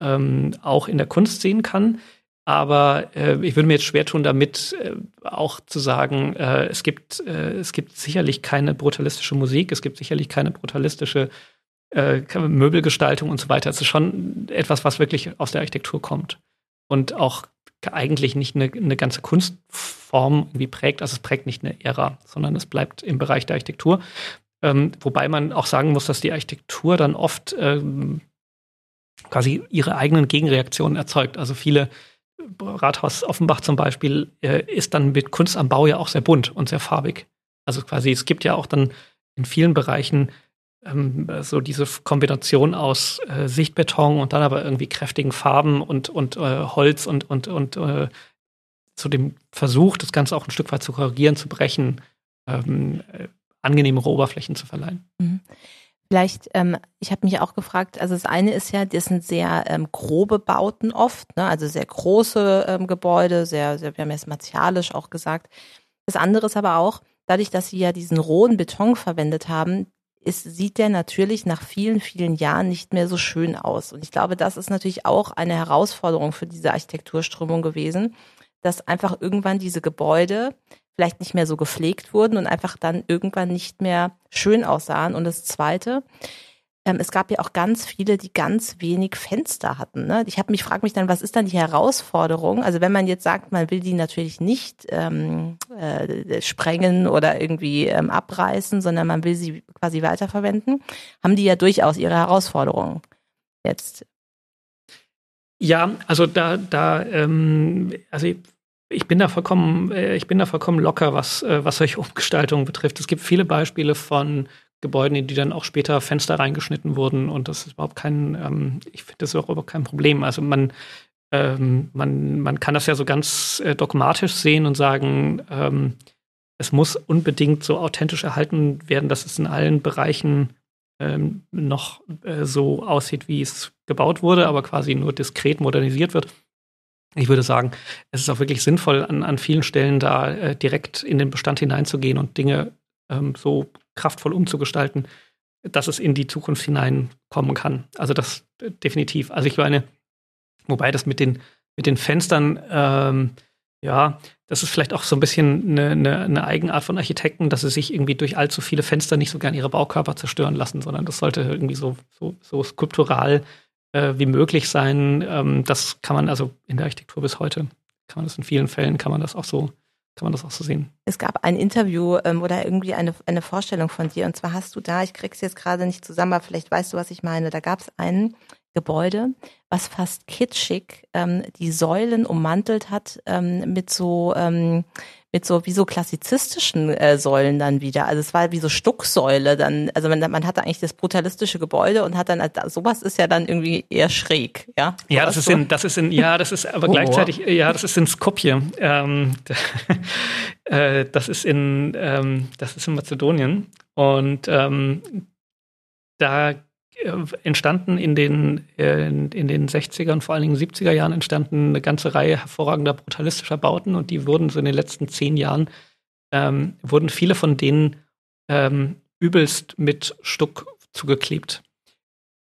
ähm, auch in der Kunst sehen kann. Aber äh, ich würde mir jetzt schwer tun, damit äh, auch zu sagen, äh, es, gibt, äh, es gibt sicherlich keine brutalistische Musik, es gibt sicherlich keine brutalistische äh, Möbelgestaltung und so weiter. Es ist schon etwas, was wirklich aus der Architektur kommt. Und auch eigentlich nicht eine, eine ganze Kunstform irgendwie prägt. Also es prägt nicht eine Ära, sondern es bleibt im Bereich der Architektur. Ähm, wobei man auch sagen muss, dass die Architektur dann oft ähm, quasi ihre eigenen Gegenreaktionen erzeugt. Also viele Rathaus Offenbach zum Beispiel äh, ist dann mit Kunst am Bau ja auch sehr bunt und sehr farbig. Also quasi, es gibt ja auch dann in vielen Bereichen ähm, so diese Kombination aus äh, Sichtbeton und dann aber irgendwie kräftigen Farben und, und äh, Holz und, und, und äh, zu dem Versuch, das Ganze auch ein Stück weit zu korrigieren, zu brechen, ähm, äh, angenehmere Oberflächen zu verleihen. Mhm. Vielleicht, ähm, ich habe mich auch gefragt, also das eine ist ja, das sind sehr ähm, grobe Bauten oft, ne? also sehr große ähm, Gebäude, sehr, sehr, wir haben jetzt martialisch auch gesagt. Das andere ist aber auch, dadurch, dass sie ja diesen rohen Beton verwendet haben, ist, sieht der natürlich nach vielen, vielen Jahren nicht mehr so schön aus. Und ich glaube, das ist natürlich auch eine Herausforderung für diese Architekturströmung gewesen, dass einfach irgendwann diese Gebäude vielleicht nicht mehr so gepflegt wurden und einfach dann irgendwann nicht mehr schön aussahen. Und das Zweite, ähm, es gab ja auch ganz viele, die ganz wenig Fenster hatten. Ne? Ich habe mich frage mich dann, was ist dann die Herausforderung? Also wenn man jetzt sagt, man will die natürlich nicht ähm, äh, sprengen oder irgendwie ähm, abreißen, sondern man will sie quasi weiterverwenden, haben die ja durchaus ihre Herausforderungen jetzt. Ja, also da, da, ähm, also ich bin da vollkommen, äh, ich bin da vollkommen locker, was, äh, was solche Umgestaltungen betrifft. Es gibt viele Beispiele von Gebäuden, in die dann auch später Fenster reingeschnitten wurden und das ist überhaupt kein, ähm, ich finde das auch überhaupt kein Problem. Also man, ähm, man, man kann das ja so ganz äh, dogmatisch sehen und sagen, ähm, es muss unbedingt so authentisch erhalten werden, dass es in allen Bereichen ähm, noch äh, so aussieht, wie es gebaut wurde, aber quasi nur diskret modernisiert wird. Ich würde sagen, es ist auch wirklich sinnvoll, an, an vielen Stellen da äh, direkt in den Bestand hineinzugehen und Dinge ähm, so kraftvoll umzugestalten, dass es in die Zukunft hineinkommen kann. Also das äh, definitiv. Also ich meine, wobei das mit den, mit den Fenstern, ähm, ja, das ist vielleicht auch so ein bisschen eine, eine, eine, Eigenart von Architekten, dass sie sich irgendwie durch allzu viele Fenster nicht so gern ihre Baukörper zerstören lassen, sondern das sollte irgendwie so, so, so skulptural äh, wie möglich sein. Ähm, das kann man also in der Architektur bis heute, kann man das in vielen Fällen, kann man das auch so kann man das auch so sehen. Es gab ein Interview ähm, oder irgendwie eine, eine Vorstellung von dir. Und zwar hast du da, ich krieg's jetzt gerade nicht zusammen, aber vielleicht weißt du, was ich meine. Da gab es ein Gebäude, was fast kitschig ähm, die Säulen ummantelt hat ähm, mit so ähm, mit so wie so klassizistischen äh, Säulen dann wieder. Also es war wie so Stucksäule dann. Also man, man hatte eigentlich das brutalistische Gebäude und hat dann sowas ist ja dann irgendwie eher schräg, ja. Ja, das ist so? in das ist in ja das ist aber oh, gleichzeitig ja das ist in Skopje. Ähm, äh, das ist in ähm, das ist in Mazedonien und ähm, da äh, entstanden in den, äh, in, in, den 60er und vor allen Dingen 70er Jahren entstanden eine ganze Reihe hervorragender brutalistischer Bauten und die wurden so in den letzten zehn Jahren, ähm, wurden viele von denen ähm, übelst mit Stuck zugeklebt.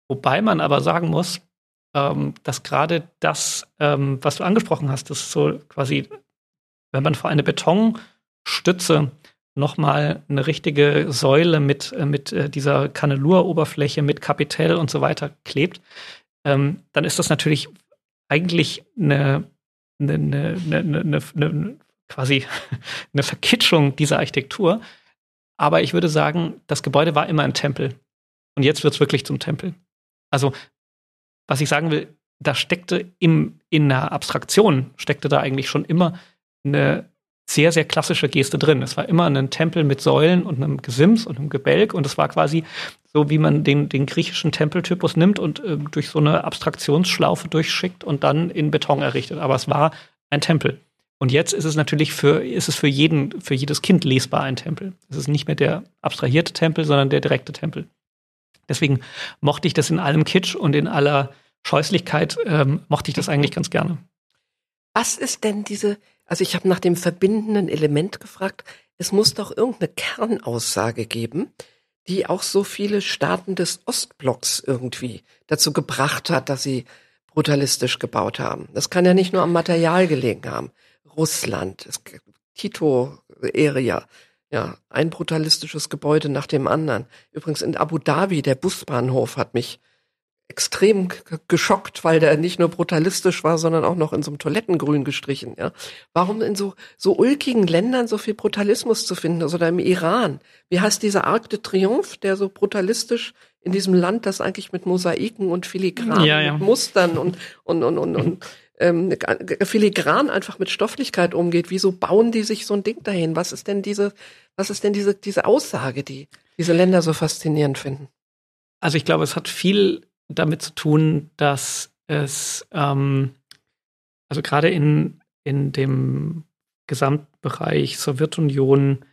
Wobei man aber sagen muss, ähm, dass gerade das, ähm, was du angesprochen hast, das ist so quasi, wenn man vor eine Betonstütze nochmal eine richtige Säule mit, äh, mit äh, dieser Kanneluroberfläche, mit Kapitell und so weiter klebt, ähm, dann ist das natürlich eigentlich eine, eine, eine, eine, eine quasi eine Verkitschung dieser Architektur. Aber ich würde sagen, das Gebäude war immer ein Tempel. Und jetzt wird es wirklich zum Tempel. Also, was ich sagen will, da steckte im, in der Abstraktion, steckte da eigentlich schon immer eine sehr, sehr klassische Geste drin. Es war immer ein Tempel mit Säulen und einem Gesims und einem Gebälk und es war quasi so, wie man den, den griechischen Tempeltypus nimmt und äh, durch so eine Abstraktionsschlaufe durchschickt und dann in Beton errichtet. Aber es war ein Tempel. Und jetzt ist es natürlich für, ist es für jeden, für jedes Kind lesbar ein Tempel. Es ist nicht mehr der abstrahierte Tempel, sondern der direkte Tempel. Deswegen mochte ich das in allem Kitsch und in aller Scheußlichkeit, ähm, mochte ich das eigentlich ganz gerne. Was ist denn diese, also ich habe nach dem verbindenden Element gefragt. Es muss doch irgendeine Kernaussage geben, die auch so viele Staaten des Ostblocks irgendwie dazu gebracht hat, dass sie brutalistisch gebaut haben. Das kann ja nicht nur am Material gelegen haben. Russland, Tito-Area, ja, ein brutalistisches Gebäude nach dem anderen. Übrigens in Abu Dhabi, der Busbahnhof hat mich extrem geschockt, weil der nicht nur brutalistisch war, sondern auch noch in so einem Toilettengrün gestrichen. Ja, warum in so so ulkigen Ländern so viel Brutalismus zu finden, also oder im Iran? Wie heißt dieser Arc de Triomphe, der so brutalistisch in diesem Land, das eigentlich mit Mosaiken und Filigranen, ja, ja. mit Mustern und und und und, und ähm, filigran einfach mit Stofflichkeit umgeht. Wieso bauen die sich so ein Ding dahin? Was ist denn diese was ist denn diese diese Aussage, die diese Länder so faszinierend finden? Also ich glaube, es hat viel damit zu tun, dass es, ähm, also gerade in, in dem Gesamtbereich Sowjetunion,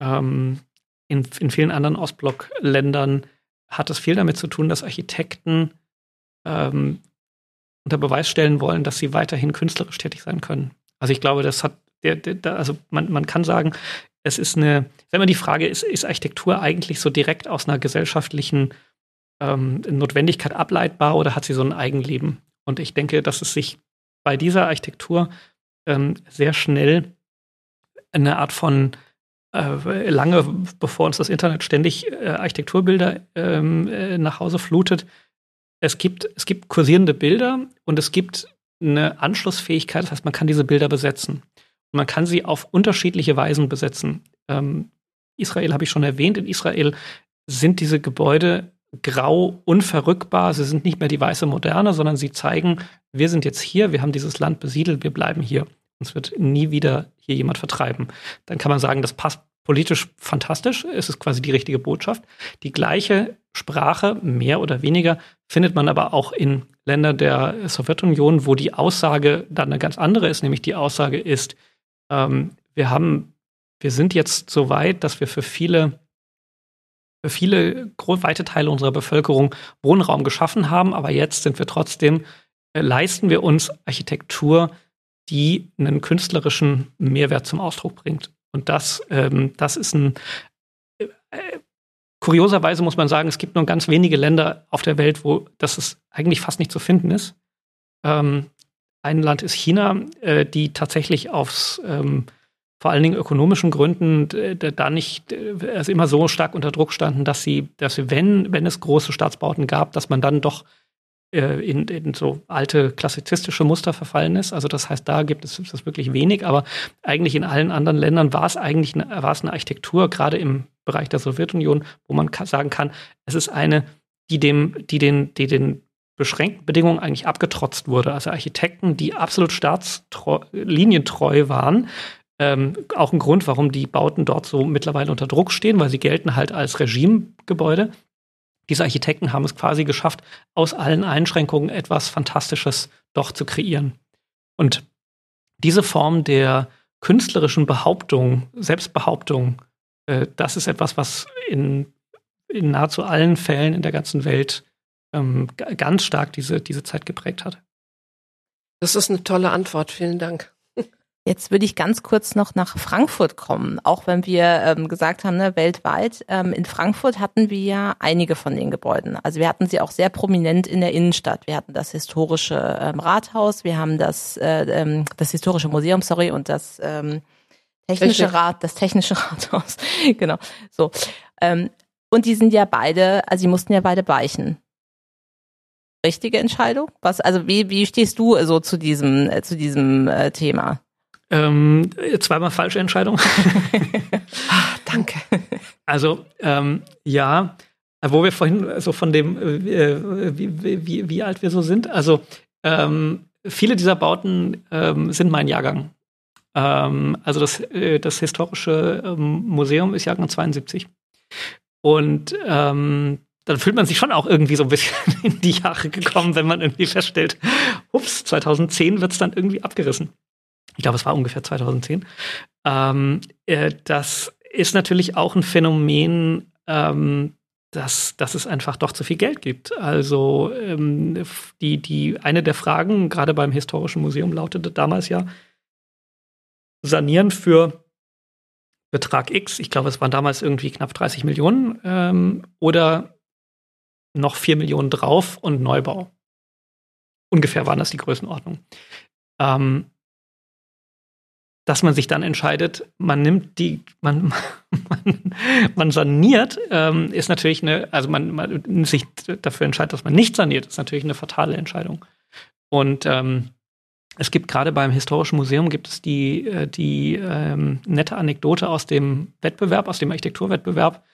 ähm, in, in vielen anderen Ostblockländern hat es viel damit zu tun, dass Architekten ähm, unter Beweis stellen wollen, dass sie weiterhin künstlerisch tätig sein können. Also ich glaube, das hat, der, der, also man, man kann sagen, es ist eine, wenn man die Frage ist, ist Architektur eigentlich so direkt aus einer gesellschaftlichen ähm, Notwendigkeit ableitbar oder hat sie so ein Eigenleben? Und ich denke, dass es sich bei dieser Architektur ähm, sehr schnell eine Art von äh, lange bevor uns das Internet ständig äh, Architekturbilder ähm, äh, nach Hause flutet. Es gibt, es gibt kursierende Bilder und es gibt eine Anschlussfähigkeit, das heißt, man kann diese Bilder besetzen. Und man kann sie auf unterschiedliche Weisen besetzen. Ähm, Israel habe ich schon erwähnt. In Israel sind diese Gebäude grau unverrückbar. Sie sind nicht mehr die weiße Moderne, sondern sie zeigen, wir sind jetzt hier, wir haben dieses Land besiedelt, wir bleiben hier. Uns wird nie wieder hier jemand vertreiben. Dann kann man sagen, das passt politisch fantastisch. Es ist quasi die richtige Botschaft. Die gleiche Sprache, mehr oder weniger, findet man aber auch in Länder der Sowjetunion, wo die Aussage dann eine ganz andere ist, nämlich die Aussage ist, ähm, wir haben, wir sind jetzt so weit, dass wir für viele für viele weite Teile unserer Bevölkerung Wohnraum geschaffen haben, aber jetzt sind wir trotzdem, äh, leisten wir uns Architektur, die einen künstlerischen Mehrwert zum Ausdruck bringt. Und das, ähm, das ist ein äh, kurioserweise muss man sagen, es gibt nur ganz wenige Länder auf der Welt, wo das ist eigentlich fast nicht zu finden ist. Ähm, ein Land ist China, äh, die tatsächlich aufs ähm, vor allen Dingen ökonomischen Gründen da nicht also immer so stark unter Druck standen, dass sie, dass sie, wenn, wenn es große Staatsbauten gab, dass man dann doch äh, in, in so alte klassizistische Muster verfallen ist. Also das heißt, da gibt es das wirklich wenig, aber eigentlich in allen anderen Ländern war es eigentlich eine, war es eine Architektur, gerade im Bereich der Sowjetunion, wo man sagen kann, es ist eine, die dem, die den, die den beschränkten Bedingungen eigentlich abgetrotzt wurde. Also Architekten, die absolut staatslinientreu waren, ähm, auch ein Grund, warum die Bauten dort so mittlerweile unter Druck stehen, weil sie gelten halt als Regimegebäude. Diese Architekten haben es quasi geschafft, aus allen Einschränkungen etwas Fantastisches doch zu kreieren. Und diese Form der künstlerischen Behauptung, Selbstbehauptung, äh, das ist etwas, was in, in nahezu allen Fällen in der ganzen Welt ähm, ganz stark diese, diese Zeit geprägt hat. Das ist eine tolle Antwort. Vielen Dank. Jetzt würde ich ganz kurz noch nach Frankfurt kommen, auch wenn wir ähm, gesagt haben, ne, weltweit. Ähm, in Frankfurt hatten wir ja einige von den Gebäuden. Also wir hatten sie auch sehr prominent in der Innenstadt. Wir hatten das historische ähm, Rathaus, wir haben das, äh, ähm, das historische Museum, sorry, und das ähm, technische Technik. Rat, das technische Rathaus. genau. So. Ähm, und die sind ja beide, also sie mussten ja beide weichen richtige Entscheidung? Was, also wie, wie stehst du so zu diesem, äh, zu diesem äh, Thema? Ähm, zweimal falsche Entscheidung. ah, danke. Also ähm, ja, wo wir vorhin so von dem, äh, wie, wie, wie, alt wir so sind. Also ähm, viele dieser Bauten ähm, sind mein Jahrgang. Ähm, also das, äh, das historische ähm, Museum ist Jahrgang 72. Und dann fühlt man sich schon auch irgendwie so ein bisschen in die Jahre gekommen, wenn man irgendwie feststellt, ups, 2010 wird es dann irgendwie abgerissen ich glaube, es war ungefähr 2010. Ähm, äh, das ist natürlich auch ein Phänomen, ähm, dass, dass es einfach doch zu viel Geld gibt. Also ähm, die, die, eine der Fragen, gerade beim Historischen Museum, lautete damals ja, sanieren für Betrag X, ich glaube, es waren damals irgendwie knapp 30 Millionen, ähm, oder noch 4 Millionen drauf und Neubau. Ungefähr waren das die Größenordnung. Ähm, dass man sich dann entscheidet, man nimmt die, man, man, man saniert, ähm, ist natürlich eine, also man, man sich dafür entscheidet, dass man nicht saniert, ist natürlich eine fatale Entscheidung. Und ähm, es gibt gerade beim Historischen Museum gibt es die, äh, die ähm, nette Anekdote aus dem Wettbewerb, aus dem Architekturwettbewerb,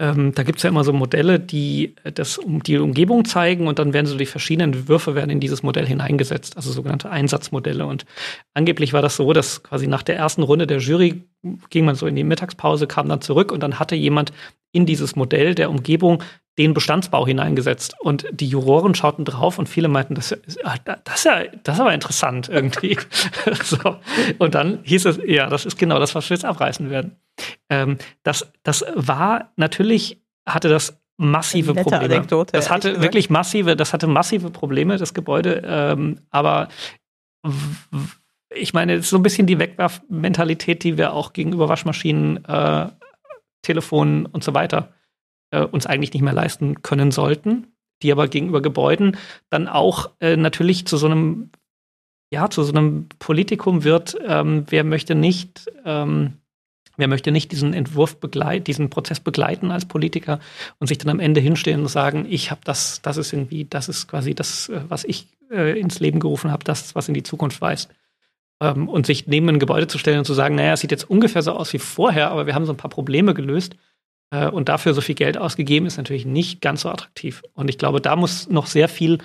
ähm, da gibt es ja immer so Modelle, die äh, das um die Umgebung zeigen und dann werden so die verschiedenen Würfe werden in dieses Modell hineingesetzt, also sogenannte Einsatzmodelle. Und angeblich war das so, dass quasi nach der ersten Runde der Jury ging man so in die Mittagspause, kam dann zurück und dann hatte jemand in dieses Modell der Umgebung den Bestandsbau hineingesetzt. Und die Juroren schauten drauf und viele meinten, das, ah, das, ist, ja, das ist aber interessant irgendwie. so. Und dann hieß es, ja, das ist genau das, was wir jetzt abreißen werden. Ähm, das, das war natürlich, hatte das massive Probleme. Das hatte wirklich massive, das hatte massive Probleme, das Gebäude. Ähm, aber ich meine, es ist so ein bisschen die Wegwerfmentalität, die wir auch gegenüber Waschmaschinen, äh, Telefonen und so weiter äh, uns eigentlich nicht mehr leisten können sollten, die aber gegenüber Gebäuden dann auch äh, natürlich zu so einem, ja, zu so einem Politikum wird, ähm, wer möchte nicht, ähm, wer möchte nicht diesen Entwurf begleiten, diesen Prozess begleiten als Politiker und sich dann am Ende hinstellen und sagen, ich habe das, das ist irgendwie, das ist quasi das, äh, was ich äh, ins Leben gerufen habe, das, was in die Zukunft weist. Ähm, und sich neben ein Gebäude zu stellen und zu sagen, naja, es sieht jetzt ungefähr so aus wie vorher, aber wir haben so ein paar Probleme gelöst äh, und dafür so viel Geld ausgegeben, ist natürlich nicht ganz so attraktiv. Und ich glaube, da muss noch sehr viel,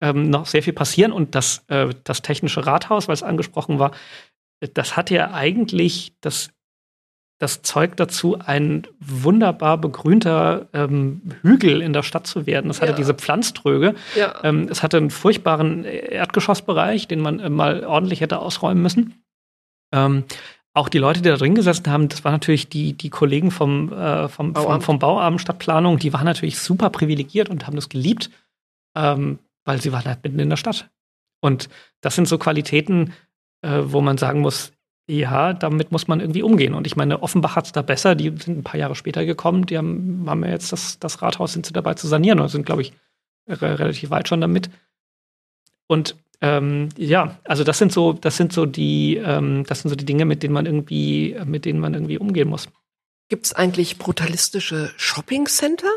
ähm, noch sehr viel passieren. Und das, äh, das technische Rathaus, weil es angesprochen war, das hat ja eigentlich, das das Zeug dazu, ein wunderbar begrünter ähm, Hügel in der Stadt zu werden. Es hatte ja. diese Pflanztröge. Ja. Ähm, es hatte einen furchtbaren Erdgeschossbereich, den man äh, mal ordentlich hätte ausräumen müssen. Ähm, auch die Leute, die da drin gesessen haben, das waren natürlich die, die Kollegen vom, äh, vom, Bauamt. vom, vom Bauamt Stadtplanung, die waren natürlich super privilegiert und haben das geliebt, ähm, weil sie waren halt mitten in der Stadt. Und das sind so Qualitäten, äh, wo man sagen muss, ja, damit muss man irgendwie umgehen. Und ich meine, Offenbach hat es da besser. Die sind ein paar Jahre später gekommen. Die haben, haben ja jetzt das, das Rathaus, sind sie dabei zu sanieren und sind, glaube ich, re relativ weit schon damit. Und ähm, ja, also das sind so, das sind so die, ähm, das sind so die Dinge, mit denen man irgendwie, mit denen man irgendwie umgehen muss. Gibt es eigentlich brutalistische Shopping-Center?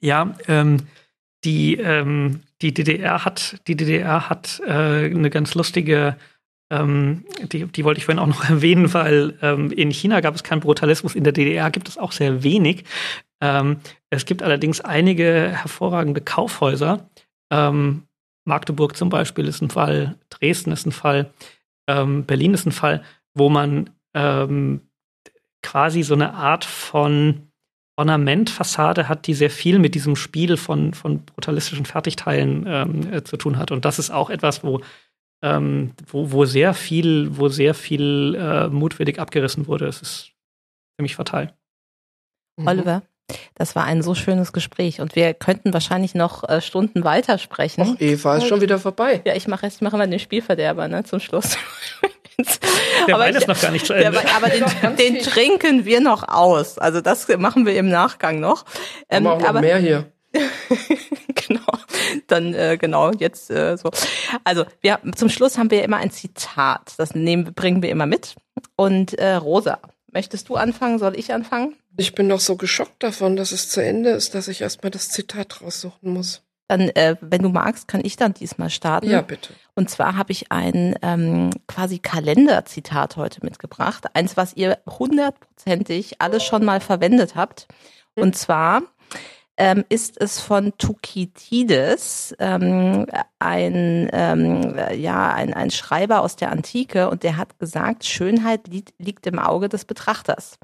Ja, ähm, die, ähm, die DDR hat, die DDR hat äh, eine ganz lustige ähm, die, die wollte ich vorhin auch noch erwähnen, weil ähm, in China gab es keinen Brutalismus, in der DDR gibt es auch sehr wenig. Es gibt allerdings einige hervorragende Kaufhäuser. Ähm, Magdeburg zum Beispiel ist ein Fall, Dresden ist ein Fall, ähm, Berlin ist ein Fall, wo man ähm, quasi so eine Art von Ornamentfassade hat, die sehr viel mit diesem Spiel von, von brutalistischen Fertigteilen äh, zu tun hat. Und das ist auch etwas, wo ähm, wo, wo sehr viel, wo sehr viel äh, mutwillig abgerissen wurde. Es ist ziemlich fatal. Oliver, das war ein so schönes Gespräch und wir könnten wahrscheinlich noch äh, Stunden weitersprechen. Ach, Eva ist schon wieder vorbei. Ja, ich mache ich mache mal den Spielverderber ne, zum Schluss. der aber Wein ist noch gar nicht zu Ende. Der, aber den, den trinken wir noch aus. Also das machen wir im Nachgang noch. Ähm, haben wir auch noch mehr hier. genau. Dann äh, genau jetzt äh, so. Also wir zum Schluss haben wir immer ein Zitat. Das nehmen, bringen wir immer mit. Und äh, Rosa, möchtest du anfangen? Soll ich anfangen? Ich bin noch so geschockt davon, dass es zu Ende ist, dass ich erstmal das Zitat raussuchen muss. Dann, äh, wenn du magst, kann ich dann diesmal starten. Ja, bitte. Und zwar habe ich ein ähm, quasi Kalenderzitat heute mitgebracht. Eins, was ihr hundertprozentig alles schon mal verwendet habt. Und zwar ähm, ist es von Thukydides, ähm, ein, ähm, ja, ein, ein Schreiber aus der Antike, und der hat gesagt, Schönheit liegt, liegt im Auge des Betrachters.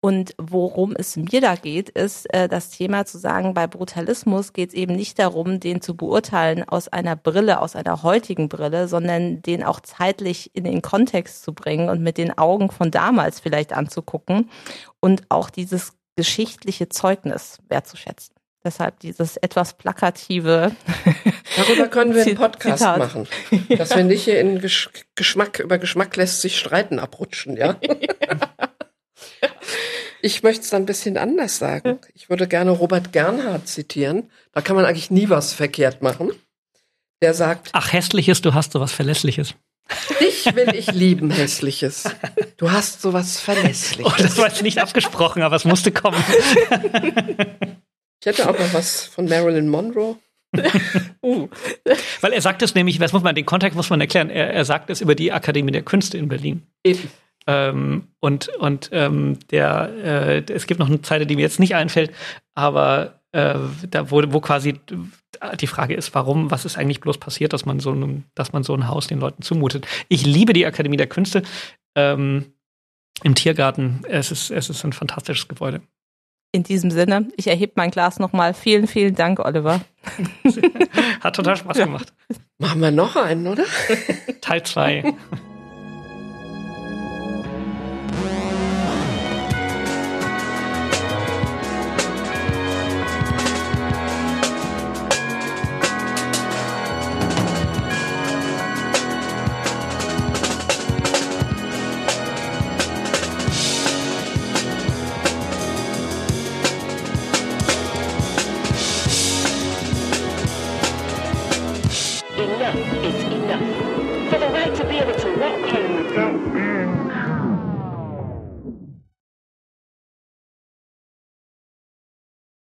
Und worum es mir da geht, ist äh, das Thema zu sagen, bei Brutalismus geht es eben nicht darum, den zu beurteilen aus einer Brille, aus einer heutigen Brille, sondern den auch zeitlich in den Kontext zu bringen und mit den Augen von damals vielleicht anzugucken und auch dieses geschichtliche Zeugnis wertzuschätzen. Deshalb dieses etwas plakative. Darüber können wir einen Podcast Zitat. machen. Dass wir nicht hier in Gesch Geschmack, über Geschmack lässt sich streiten abrutschen, ja? Ich möchte es dann ein bisschen anders sagen. Ich würde gerne Robert Gernhardt zitieren. Da kann man eigentlich nie was verkehrt machen. Der sagt. Ach, hässliches, du hast sowas Verlässliches. Dich will ich lieben, hässliches. Du hast sowas Verlässliches. Oh, das war jetzt nicht abgesprochen, aber es musste kommen. Ich hätte auch noch was von Marilyn Monroe. uh. Weil er sagt es nämlich, was muss man, den Kontext muss man erklären, er, er sagt es über die Akademie der Künste in Berlin. Eben. Ähm, und und ähm, der, äh, es gibt noch eine Zeile, die mir jetzt nicht einfällt, aber äh, da wo, wo quasi die Frage ist, warum, was ist eigentlich bloß passiert, dass man so ein, dass man so ein Haus den Leuten zumutet. Ich liebe die Akademie der Künste ähm, im Tiergarten. Es ist, es ist ein fantastisches Gebäude. In diesem Sinne, ich erhebe mein Glas nochmal. Vielen, vielen Dank, Oliver. Hat total Spaß gemacht. Machen wir noch einen, oder? Teil 2.